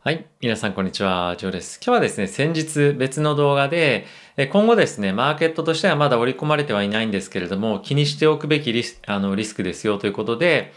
はい。皆さん、こんにちは。ジョーです。今日はですね、先日別の動画で、今後ですね、マーケットとしてはまだ織り込まれてはいないんですけれども、気にしておくべきリスあのリスクですよということで、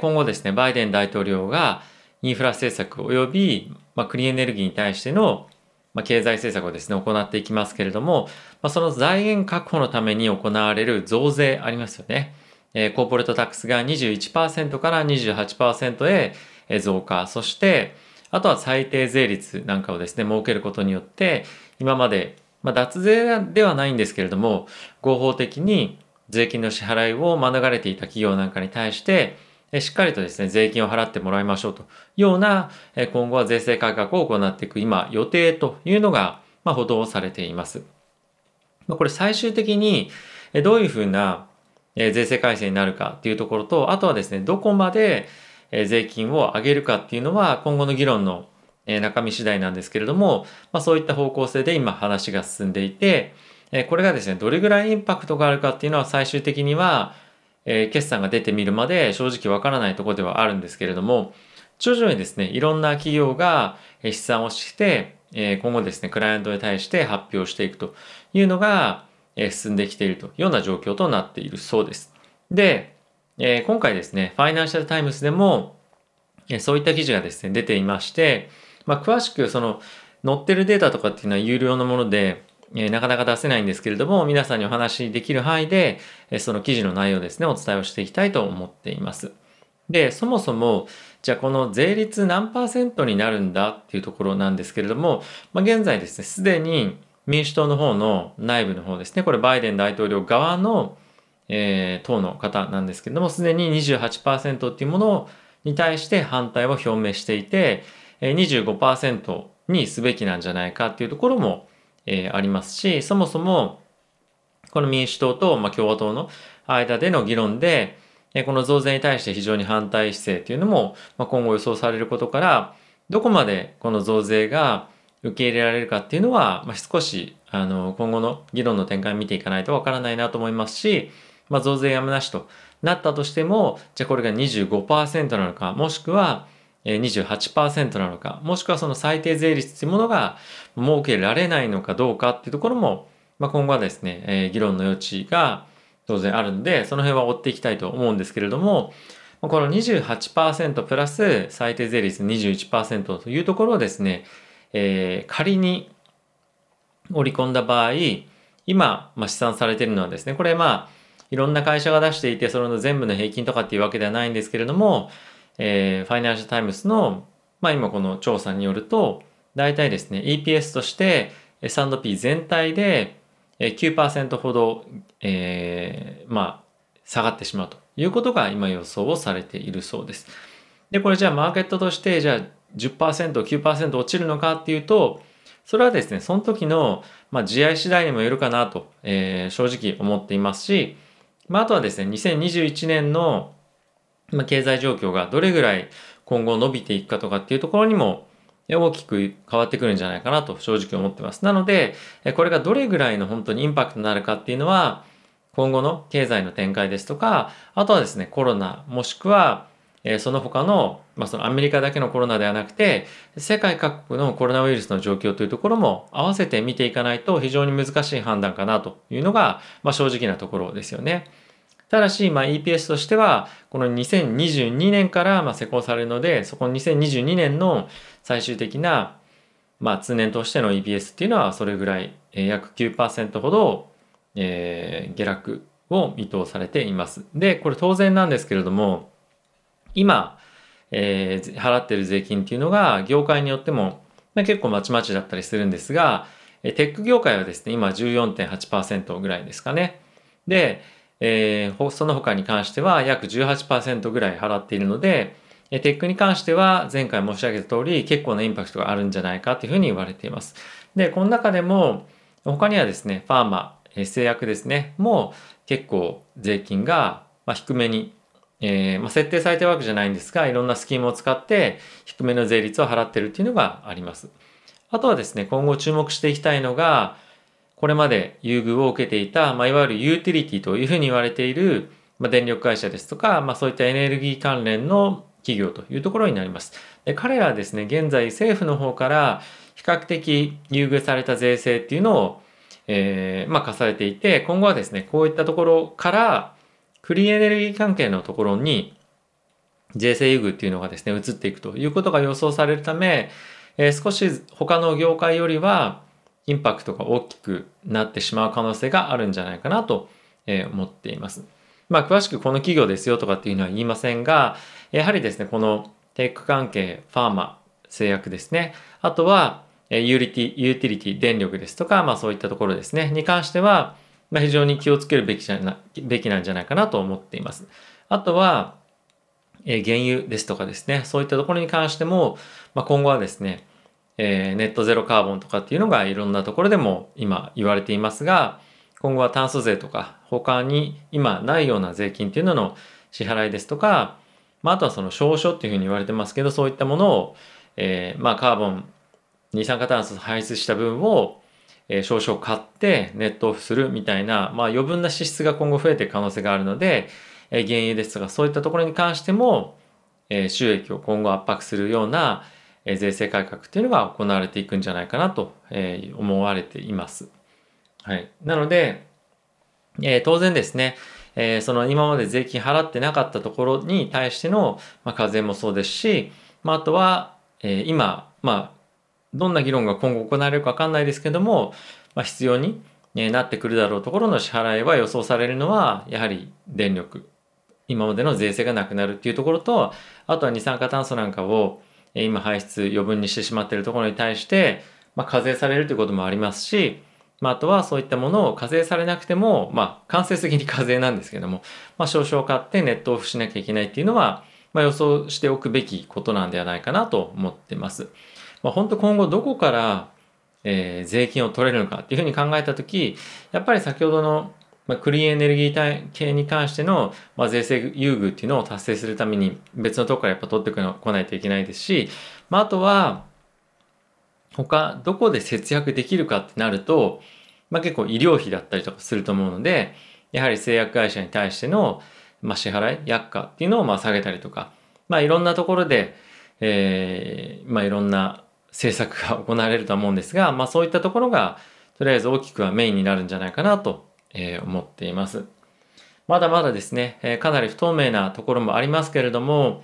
今後ですね、バイデン大統領がインフラ政策及び、まあ、クリーンエネルギーに対しての、まあ、経済政策をですね、行っていきますけれども、まあ、その財源確保のために行われる増税ありますよね。えコーポレートタックスが21%から28%へ増加、そして、あとは最低税率なんかをですね、設けることによって、今まで、まあ、脱税ではないんですけれども、合法的に税金の支払いを免れていた企業なんかに対して、しっかりとですね、税金を払ってもらいましょうというような、今後は税制改革を行っていく今、予定というのが、まあ、報道されています。これ最終的に、どういうふうな税制改正になるかっていうところと、あとはですね、どこまで税金を上げるかっていうのは今後の議論の中身次第なんですけれども、まあ、そういった方向性で今話が進んでいて、これがですね、どれぐらいインパクトがあるかっていうのは最終的には、え決算が出てみるまで正直わからないとこではあるんですけれども、徐々にですね、いろんな企業が試算をして、今後ですね、クライアントに対して発表していくというのが進んできているというような状況となっているそうです。で、えー、今回ですね、ファイナンシャルタイムズでも、え、そういった記事がですね、出ていまして、まあ、詳しくその載ってるデータとかっていうのは有料のもので、え、なかなか出せないんですけれども、皆さんにお話しできる範囲で、え、その記事の内容ですね、お伝えをしていきたいと思っています。で、そもそも、じゃあこの税率何パーセントになるんだっていうところなんですけれども、まあ、現在ですね、すでに民主党の方の内部の方ですね、これバイデン大統領側のえー、党の方なんですけれども、すでに28%っていうものに対して反対を表明していて、25%にすべきなんじゃないかっていうところも、えー、ありますし、そもそも、この民主党と、まあ、共和党の間での議論で、この増税に対して非常に反対姿勢というのも、まあ、今後予想されることから、どこまでこの増税が受け入れられるかっていうのは、まあ、少しあの今後の議論の展開を見ていかないとわからないなと思いますし、まあ、増税やむなしとなったとしても、じゃあこれが25%なのか、もしくは28%なのか、もしくはその最低税率というものが設けられないのかどうかっていうところも、まあ、今後はですね、えー、議論の余地が当然あるんで、その辺は追っていきたいと思うんですけれども、この28%プラス最低税率21%というところをですね、えー、仮に織り込んだ場合、今、まあ、試算されているのはですね、これまあ、いろんな会社が出していて、それの全部の平均とかっていうわけではないんですけれども、えー、ファイナンシャルタイムズの、まあ今この調査によると、大体ですね、EPS として S&P 全体で9%ほど、えー、まあ、下がってしまうということが今予想をされているそうです。で、これじゃあマーケットとしてじゃあ10%、9%落ちるのかっていうと、それはですね、その時の、まあ、地合次第にもよるかなと、えー、正直思っていますし、まあ、あとはですね、2021年の、経済状況がどれぐらい今後伸びていくかとかっていうところにも大きく変わってくるんじゃないかなと正直思ってます。なので、これがどれぐらいの本当にインパクトになるかっていうのは、今後の経済の展開ですとか、あとはですね、コロナ、もしくは、えその他の、まあ、そのアメリカだけのコロナではなくて、世界各国のコロナウイルスの状況というところも合わせて見ていかないと非常に難しい判断かなというのが、まあ、正直なところですよね。ただし、まあ、EPS としては、この2022年からまあ施行されるので、そこの2022年の最終的な、まあ、通年としての EPS っていうのはそれぐらい、えー、約9%ほど、えー、下落を見通されています。で、これ当然なんですけれども、今、えー、払ってる税金っていうのが業界によっても、まあ、結構まちまちだったりするんですが、テック業界はですね、今14.8%ぐらいですかね。で、えー、その他に関しては約18%ぐらい払っているので、テックに関しては前回申し上げた通り結構なインパクトがあるんじゃないかというふうに言われています。で、この中でも他にはですね、ファーマ、製薬ですね、も結構税金が低めにえー、まあ、設定されてるわけじゃないんですが、いろんなスキームを使って低めの税率を払ってるっていうのがあります。あとはですね、今後注目していきたいのが、これまで優遇を受けていた、まあ、いわゆるユーティリティというふうに言われている、まあ、電力会社ですとか、まあ、そういったエネルギー関連の企業というところになります。で彼らはですね、現在政府の方から比較的優遇された税制っていうのを、えー、まあ、課されていて、今後はですね、こういったところから、クリーエネルギー関係のところに、税制優遇っていうのがですね、移っていくということが予想されるため、えー、少し他の業界よりは、インパクトが大きくなってしまう可能性があるんじゃないかなと思っています。まあ、詳しくこの企業ですよとかっていうのは言いませんが、やはりですね、このテック関係、ファーマ、製薬ですね。あとは、ユーリティ、ユーティリティ、電力ですとか、まあそういったところですね、に関しては、まあ、非常に気をつけるべきじゃなべきなんじゃないかなと思っています。あとは、え原油ですとかですね、そういったところに関しても、まあ、今後はですね、えー、ネットゼロカーボンとかっていうのがいろんなところでも今言われていますが、今後は炭素税とか他に今ないような税金っていうのの支払いですとか、まあ、あとはその証書っていうふうに言われてますけど、そういったものを、えー、まあカーボン、二酸化炭素排出した分を、えー、証書を買ってネットオフするみたいな、まあ余分な支出が今後増えていく可能性があるので、え、原油ですとかそういったところに関しても、え、収益を今後圧迫するような、え、税制改革っていうのが行われていくんじゃないかなと、え、思われています。はい。なので、え、当然ですね、え、その今まで税金払ってなかったところに対しての、ま、課税もそうですし、まあ、とは、え、今、まあ、どんな議論が今後行われるかわかんないですけども、まあ、必要になってくるだろうところの支払いは予想されるのは、やはり電力、今までの税制がなくなるっていうところと、あとは二酸化炭素なんかを今排出余分にしてしまっているところに対して、まあ、課税されるということもありますし、まあ、あとはそういったものを課税されなくても、まあ、間接的に課税なんですけども、まあ、少々買ってネットオフしなきゃいけないっていうのは、まあ、予想しておくべきことなんではないかなと思ってます。まあ、本当今後どこから、えー、税金を取れるのかっていうふうに考えたとき、やっぱり先ほどの、まあ、クリーンエネルギー体系に関しての、まあ、税制優遇っていうのを達成するために別のとこからやっぱ取ってこないといけないですし、まあ、あとは、他、どこで節約できるかってなると、まあ、結構医療費だったりとかすると思うので、やはり製薬会社に対しての、まあ、支払い、薬価っていうのをまあ下げたりとか、まあ、いろんなところで、えー、まあ、いろんな政策が行われると思うんですが、まあ、そういったところが、とりあえず大きくはメインになるんじゃないかなと、思っています。まだまだですね、かなり不透明なところもありますけれども、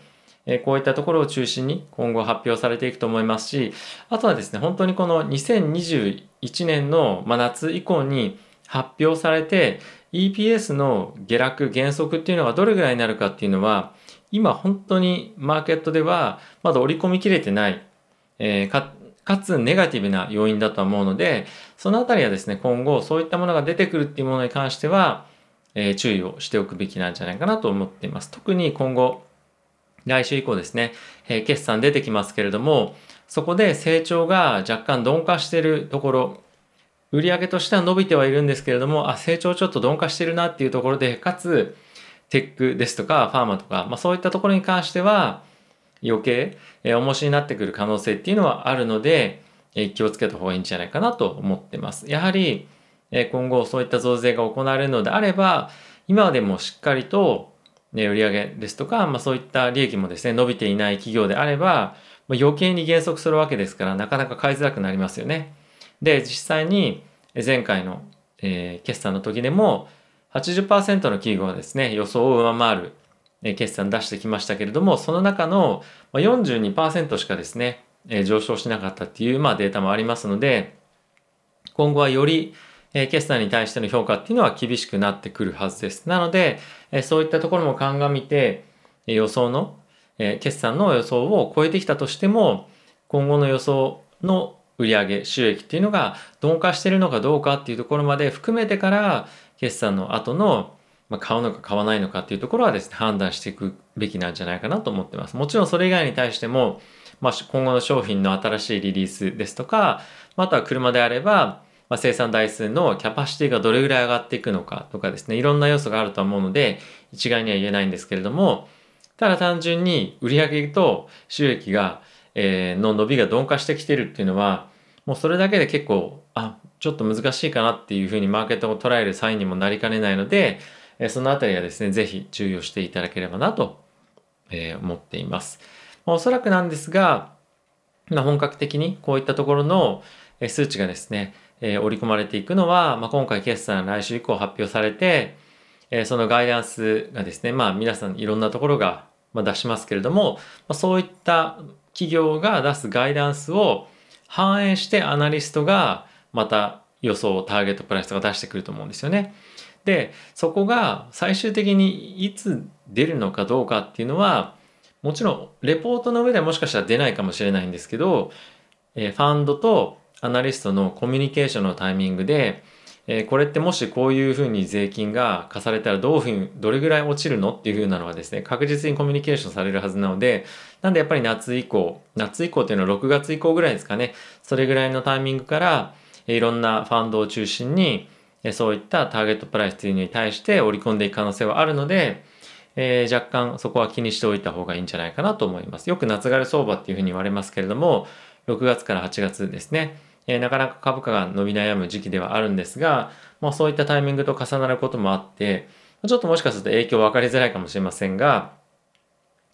こういったところを中心に今後発表されていくと思いますし、あとはですね、本当にこの2021年の夏以降に発表されて EPS の下落減速っていうのがどれぐらいになるかっていうのは今本当にマーケットではまだ織り込みきれてない、えー、かかつネガティブな要因だと思うのでそのあたりはですね今後そういったものが出てくるっていうものに関しては、えー、注意をしておくべきなんじゃないかなと思っています。特に今後来週以降ですね、えー、決算出てきますけれども、そこで成長が若干鈍化しているところ、売上としては伸びてはいるんですけれども、あ、成長ちょっと鈍化してるなっていうところで、かつ、テックですとか、ファーマとか、まあそういったところに関しては、余計、えー、重しになってくる可能性っていうのはあるので、えー、気をつけた方がいいんじゃないかなと思ってます。やはり、えー、今後そういった増税が行われるのであれば、今でもしっかりとね、売上ですとか、まあ、そういった利益もですね、伸びていない企業であれば、まあ、余計に減速するわけですから、なかなか買いづらくなりますよね。で、実際に前回の、えー、決算の時でも、80%の企業はですね、予想を上回る、決算出してきましたけれども、その中の42%しかですね、上昇しなかったっていう、まあ、データもありますので、今後はより決算に対しての評価っていうのは厳しくなってくるはずです。なので、そういったところも鑑みて、予想の、決算の予想を超えてきたとしても、今後の予想の売上収益っていうのが鈍化してるのかどうかっていうところまで含めてから決算の後のまあ、買うのか買わないのかっていうところはですね判断していくべきなんじゃないかなと思ってます。もちろんそれ以外に対しても、まあ、今後の商品の新しいリリースですとか、または車であればまあ、生産台数のキャパシティがどれぐらい上がっていくのかとかですね、いろんな要素があると思うので、一概には言えないんですけれども、ただ単純に売上と収益が、えー、の伸びが鈍化してきてるっていうのは、もうそれだけで結構、あ、ちょっと難しいかなっていうふうにマーケットを捉えるサインにもなりかねないので、えそのあたりはですね、ぜひ注意をしていただければなとえ、思っています。ま、おそらくなんですが、ま、本格的にこういったところの数値がですね、え、織り込まれていくのは、ま、今回決算来週以降発表されて、え、そのガイダンスがですね、まあ皆さんいろんなところが出しますけれども、ま、そういった企業が出すガイダンスを反映してアナリストがまた予想ターゲットプライスとか出してくると思うんですよね。でそこが最終的にいつ出るのかどうかっていうのはもちろんレポートの上ではもしかしたら出ないかもしれないんですけど、え、ファンドとアナリストのコミュニケーションのタイミングで、え、これってもしこういうふうに税金が課されたらどういうふうにどれぐらい落ちるのっていうふうなのはですね確実にコミュニケーションされるはずなのでなんでやっぱり夏以降夏以降っていうのは6月以降ぐらいですかね。それぐらいのタイミングからいろんなファンドを中心にそういったターゲットプライスというのに対して織り込んでいく可能性はあるので、えー、若干そこは気にしておいた方がいいんじゃないかなと思います。よく夏枯れ相場っていうふうに言われますけれども、6月から8月ですね、えー、なかなか株価が伸び悩む時期ではあるんですが、まあ、そういったタイミングと重なることもあって、ちょっともしかすると影響分かりづらいかもしれませんが、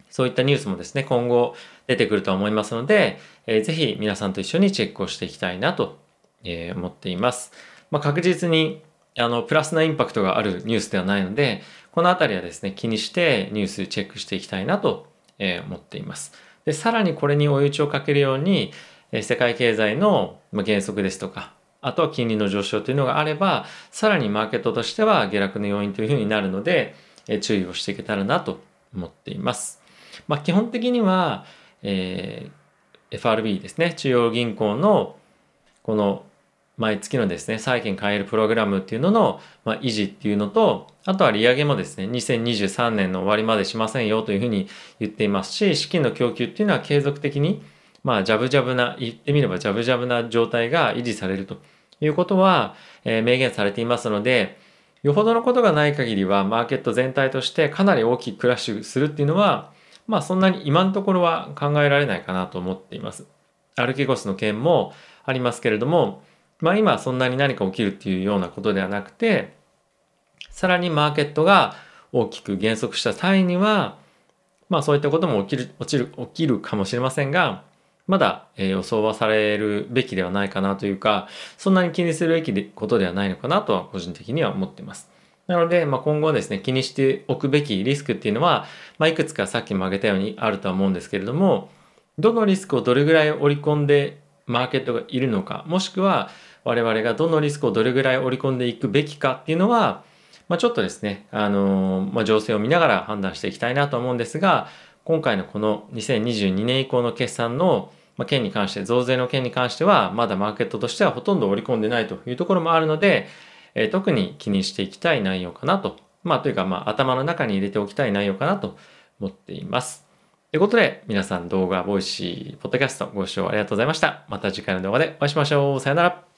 そういったニュースもですね、今後出てくると思いますので、えー、ぜひ皆さんと一緒にチェックをしていきたいなと、え、思っています。まあ、確実にあのプラスなインパクトがあるニュースではないのでこの辺りはですね気にしてニュースチェックしていきたいなと、思っています。でさらにこれに追い打ちをかけるように、世界経済の減速ですとかあとは金利の上昇というのがあればさらにマーケットとしては下落の要因というふうになるので、注意をしていけたらなと思っています、まあ、基本的には、えー、FRB ですね中央銀行のこの毎月のですね、債券買えるプログラムっていうのの、ま、維持っていうのと、あとは利上げもですね、2023年の終わりまでしませんよというふうに言っていますし、資金の供給っていうのは継続的に、まあ、ジャブジャブな、言ってみればジャブジャブな状態が維持されるということは、えー、明言されていますので、よほどのことがない限りは、マーケット全体としてかなり大きくクラッシュするっていうのは、まあ、そんなに今のところは考えられないかなと思っています。アルケゴスの件もありますけれども、まあ今そんなに何か起きるっていうようなことではなくて、さらにマーケットが大きく減速した際には、まあそういったことも起きる、落ちる、起きるかもしれませんが、まだ、え予想はされるべきではないかなというか、そんなに気にするべきことではないのかなとは個人的には思っています。なので、まあ、今後ですね、気にしておくべきリスクっていうのは、まあ、いくつかさっきも挙げたようにあるとは思うんですけれども、どのリスクをどれぐらい織り込んでマーケットがいるのか、もしくは我々がどのリスクをどれぐらい織り込んでいくべきかっていうのは、まあ、ちょっとですね、あの、まあ、情勢を見ながら判断していきたいなと思うんですが、今回のこの2022年以降の決算の件に関して、増税の件に関しては、まだマーケットとしてはほとんど織り込んでないというところもあるので、えー、特に気にしていきたい内容かなと。まあ、というか、まあ、頭の中に入れておきたい内容かなと思っています。ということで、皆さん動画、ボイシー、ポッドキャストご視聴ありがとうございました。また次回の動画でお会いしましょう。さよなら。